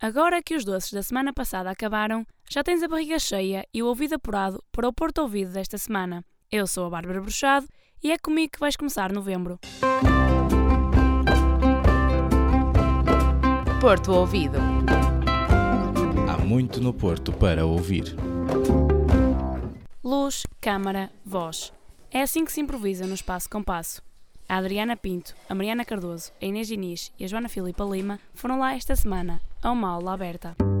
Agora que os doces da semana passada acabaram, já tens a barriga cheia e o ouvido apurado para o Porto Ouvido desta semana. Eu sou a Bárbara Bruxado e é comigo que vais começar novembro. Porto Ouvido. Há muito no Porto para ouvir. Luz, câmara, voz. É assim que se improvisa no Espaço Compasso. A Adriana Pinto, a Mariana Cardoso, a Inês Diniz e a Joana Filipa Lima foram lá esta semana, a uma aula aberta.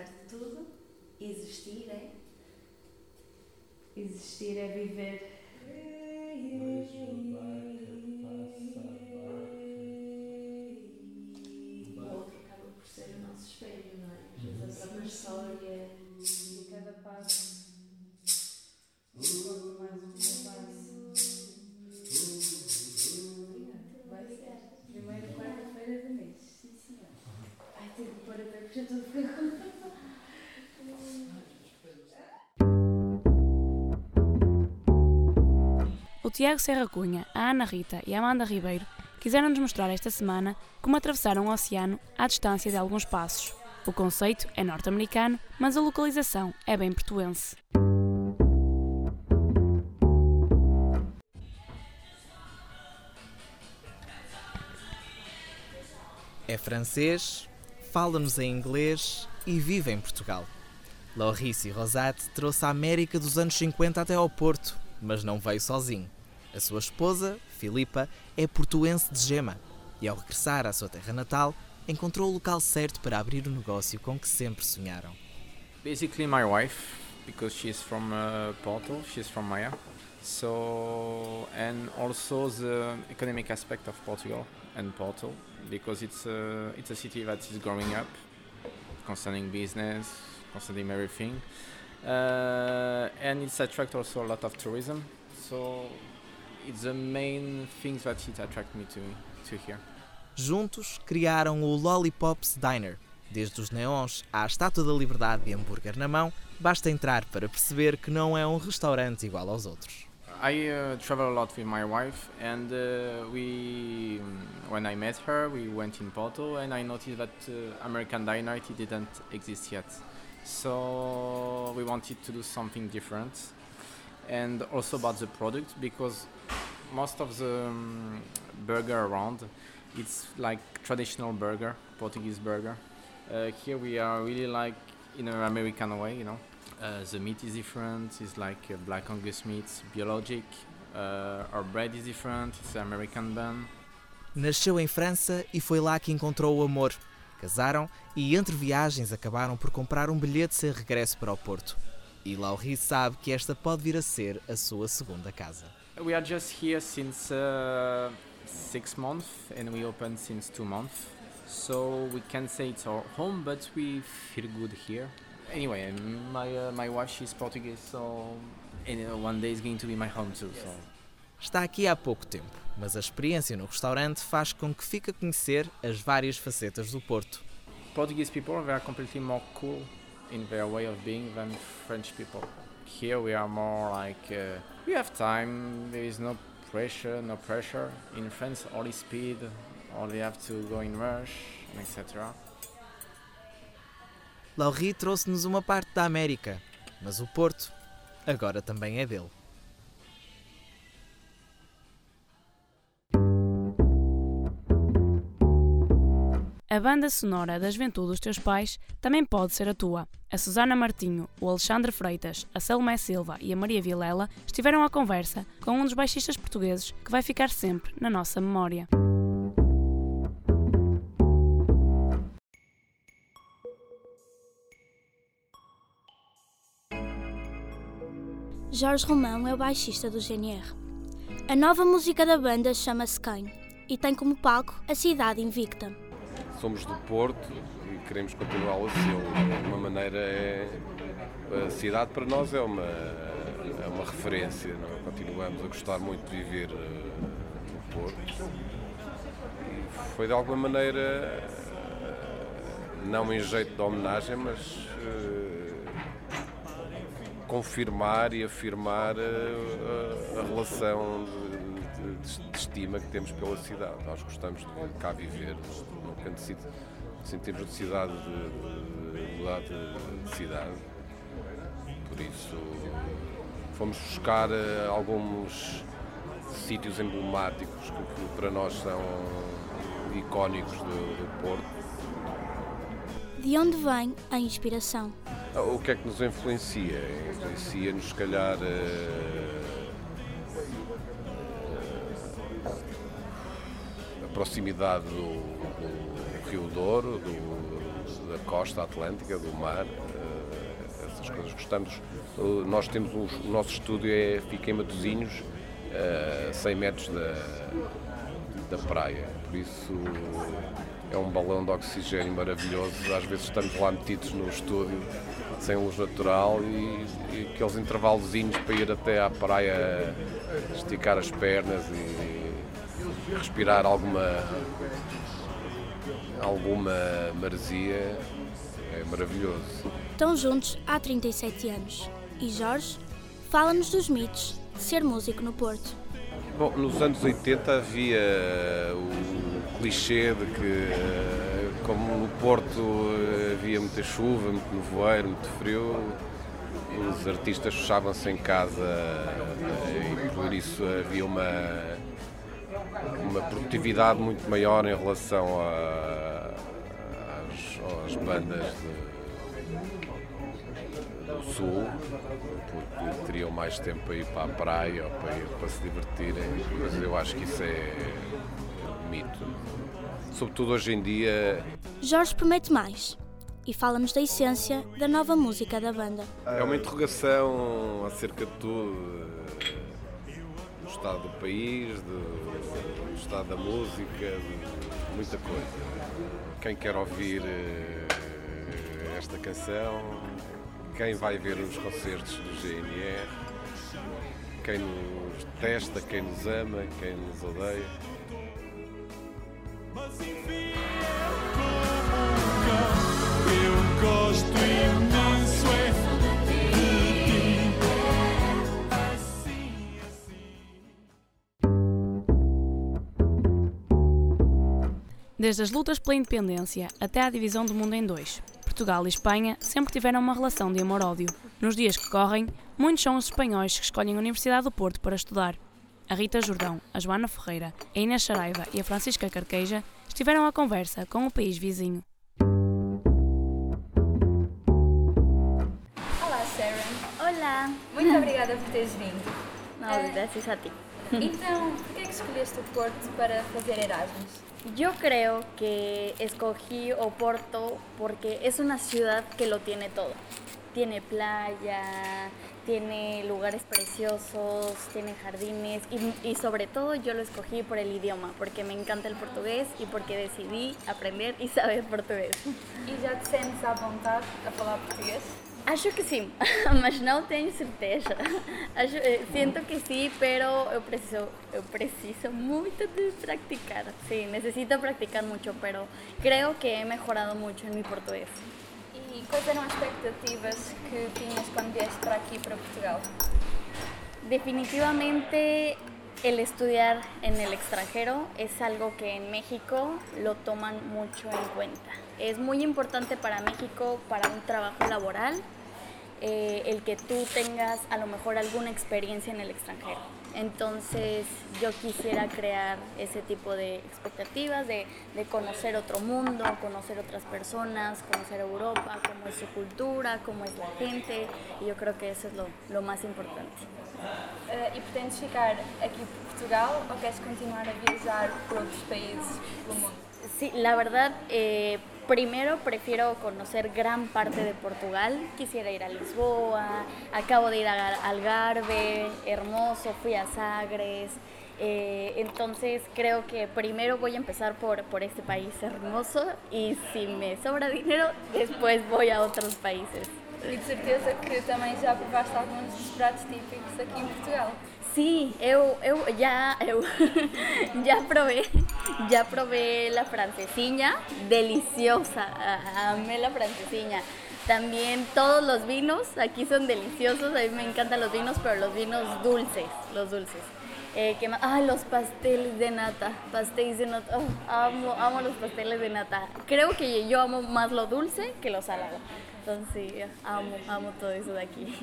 Apesar de tudo, existir é. Existir é viver. Tiago Serra Cunha, a Ana Rita e a Amanda Ribeiro quiseram-nos mostrar esta semana como atravessaram o oceano à distância de alguns passos. O conceito é norte-americano, mas a localização é bem portuense. É francês, fala-nos em inglês e vive em Portugal. Laurice Rosat trouxe a América dos anos 50 até ao Porto, mas não veio sozinho. A sua esposa, Filipa, é portuense de gema e, ao regressar à sua terra natal, encontrou o local certo para abrir o negócio com que sempre sonharam. Basically, my wife, because she's from uh, Porto, she's from Maya. So, and also the economic aspect of Portugal and Porto, because it's a, it's a city that is growing up concerning business, concerning everything. Uh, and it's attract also a lot of tourism. So, it's the main things that it attract me to, to here. Juntos criaram o Lollipops Diner. Desde os neons à Estátua da Liberdade de hambúrguer na mão, basta entrar para perceber que não é um restaurante igual aos outros. I uh, travel a lot with my wife, and uh, we, when I met her, we went in Porto, and I noticed that uh, American Diner it didn't exist yet. So we wanted to do something different, and also about the product because most of the um, burger around, it's like traditional burger, Portuguese burger. Uh, here we are really like in an American way, you know. Uh, the meat is different. It's like uh, black Angus meat, biologic. Uh, our bread is different. It's American bun. Nasceu em França e foi lá que encontrou o amor. Casaram e, entre viagens, acabaram por comprar um bilhete sem regresso para o Porto. E Lauri sabe que esta pode vir a ser a sua segunda casa. We are just here since uh, six months, and we opened since two months. So we can say it's our home, but we feel good here. Anyway, my uh, my wife she's Portuguese, so and uh, one day is going to be my home too. So. Está aqui há pouco tempo, mas a experiência no restaurante faz com que fique a conhecer as várias facetas do Porto. Portuguese people they are completely more cool in their way of being than French people. Here we are more like uh, we have time. There is no pressure, no pressure. In France, all is speed. All you have to go in rush, etc. Lauri trouxe-nos uma parte da América, mas o Porto agora também é dele. A banda sonora da juventude dos teus pais também pode ser a tua. A Susana Martinho, o Alexandre Freitas, a Salomé Silva e a Maria Vilela estiveram à conversa com um dos baixistas portugueses que vai ficar sempre na nossa memória. Jorge Romão é o baixista do GNR. A nova música da banda chama-se Quem e tem como palco a cidade invicta. Somos do Porto e queremos continuá-lo a ser. De uma maneira, é, a cidade para nós é uma, é uma referência. Não? é? Continuamos a gostar muito de viver eh, no Porto. E foi de alguma maneira, não em jeito de homenagem, mas eh, confirmar e afirmar eh, a relação de, de- de estima que temos pela cidade. Nós gostamos de cá viver, nunca necess- sentimos necessidade de, de mudar de, de cidade. Por isso, fomos buscar eh, alguns sítios emblemáticos que, que para nós são icónicos do, do Porto. De onde vem a inspiração? O que é que nos influencia? Influencia-nos, se calhar, proximidade do, do Rio Douro, do- da costa atlântica, do mar, eh, essas coisas gostamos. O- Nós temos os- o nosso estúdio é, fica em Matosinhos, a 100 metros da, da praia, por isso é um balão de oxigênio maravilhoso. Às vezes estamos lá metidos no estúdio, sem luz natural e, e aqueles intervalozinhos para ir até à praia esticar as pernas e respirar alguma alguma maresia é maravilhoso. Estão juntos há 37 anos. E Jorge fala-nos dos mitos de ser músico no Porto. Bom, nos anos 80 havia o clichê de que, eh, como no Porto eh, havia muita chuva, muito nevoeiro, muito frio, os artistas fechavam-se em casa eh, e por isso havia uma, uma produtividade muito maior em relação a- às, às bandas de- do Sul, porque teriam mais tempo para ir para a praia ou para, ir, para se divertirem, mas eu acho que isso é mito. Sobretudo hoje em dia Jorge promete mais e fala-nos da essência da nova música da banda. é uma interrogação acerca de tudo, do estado do país, do, do estado da música, de muita coisa. Quem quer ouvir eh, esta canção, quem vai ver os concertos do GNR, quem nos testa, quem nos ama, quem nos odeia. Eu gosto imenso Desde as lutas pela independência até à divisão do mundo em dois, Portugal e Espanha sempre tiveram uma relação de amor-ódio. Nos dias que correm, muitos são os espanhóis que escolhem a Universidade do Porto para estudar. A Rita Jordão, a Joana Ferreira, a Inês Saraiva e a Francisca Carqueja estiveram à conversa com o país vizinho. Olá, Sharon. Hola. Muito obrigada por teres vindo. No, Eh, gracias a ti. Então, por que é que escolheste o Porto para fazer Erasmus? Yo creo que escogí Oporto porque es una ciudad que lo tiene todo. Tiene playa, tiene lugares preciosos, tiene jardines y, y sobre todo yo lo escogí por el idioma, porque me encanta el portugués y porque decidí aprender y saber portugués. E já te à vontade a falar português? Acho que sim, mas não tenho certeza. Acho, eh, siento que sí, pero eu preciso, eu preciso muito de practicar. Sí, necesito practicar mucho, pero creo que he mejorado mucho en mi portugués. E quais eram as expectativas que tinhas quando vieste para aqui, para Portugal? Definitivamente el estudiar en el extranjero es algo que en México lo toman mucho en cuenta. Es muy importante para México, para un trabajo laboral, eh, el que tú tengas a lo mejor alguna experiencia en el extranjero. Entonces yo quisiera crear ese tipo de expectativas, de, conocer otro mundo, conocer otras personas, conocer Europa, cómo es su cultura, cómo es la gente, y yo creo que eso es lo, más importante. Uh, e pretendes ficar aqui por Portugal ou queres continuar a viajar por outros países do mundo? Sí, la verdad, eh, primero prefiero conocer gran parte de Portugal. Quisiera ir a Lisboa, acabo de ir a Algarve, hermoso, fui a Sagres. Eh, entonces creo que primero voy a empezar por, por este país hermoso y si me sobra dinero, después voy a otros países. E de certeza que também já provaste alguns dos pratos típicos aqui em Portugal. Sí, eu, eu ya probé la francesiña, deliciosa, amé la francesiña. También todos los vinos, aquí son deliciosos, a mí me encantan los vinos, pero los vinos dulces, los dulces. Eh, ¿qué más? Ah, los pasteles de nata, pasteles de nata, oh, amo, amo los pasteles de nata. Creo que yo amo más lo dulce que lo salado. Entonces, sí, amo, amo todo eso de aquí.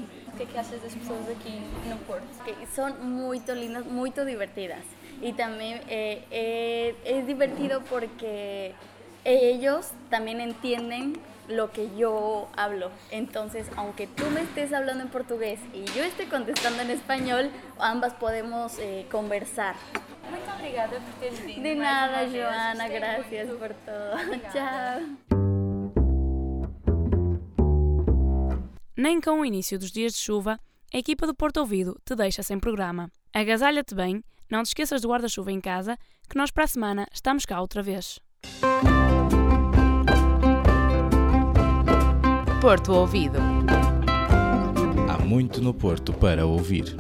Achas das pessoas aqui no Porto? Que son muy lindas, muy divertidas. Y también eh, eh, es divertido porque ellos también entienden lo que yo hablo. Entonces, aunque tú me estés hablando en portugués y yo esté contestando en español, ambas podemos eh, conversar. Muito obrigada por teres vindo. De nada, Joana, gracias por todo. Chao. Nem com o início dos dias de chuva, a equipa do Porto Ouvido te deixa sem programa. Agasalha-te bem, não te esqueças do guarda-chuva em casa, que nós para a semana estamos cá outra vez. Porto Ouvido. Há muito no Porto para ouvir.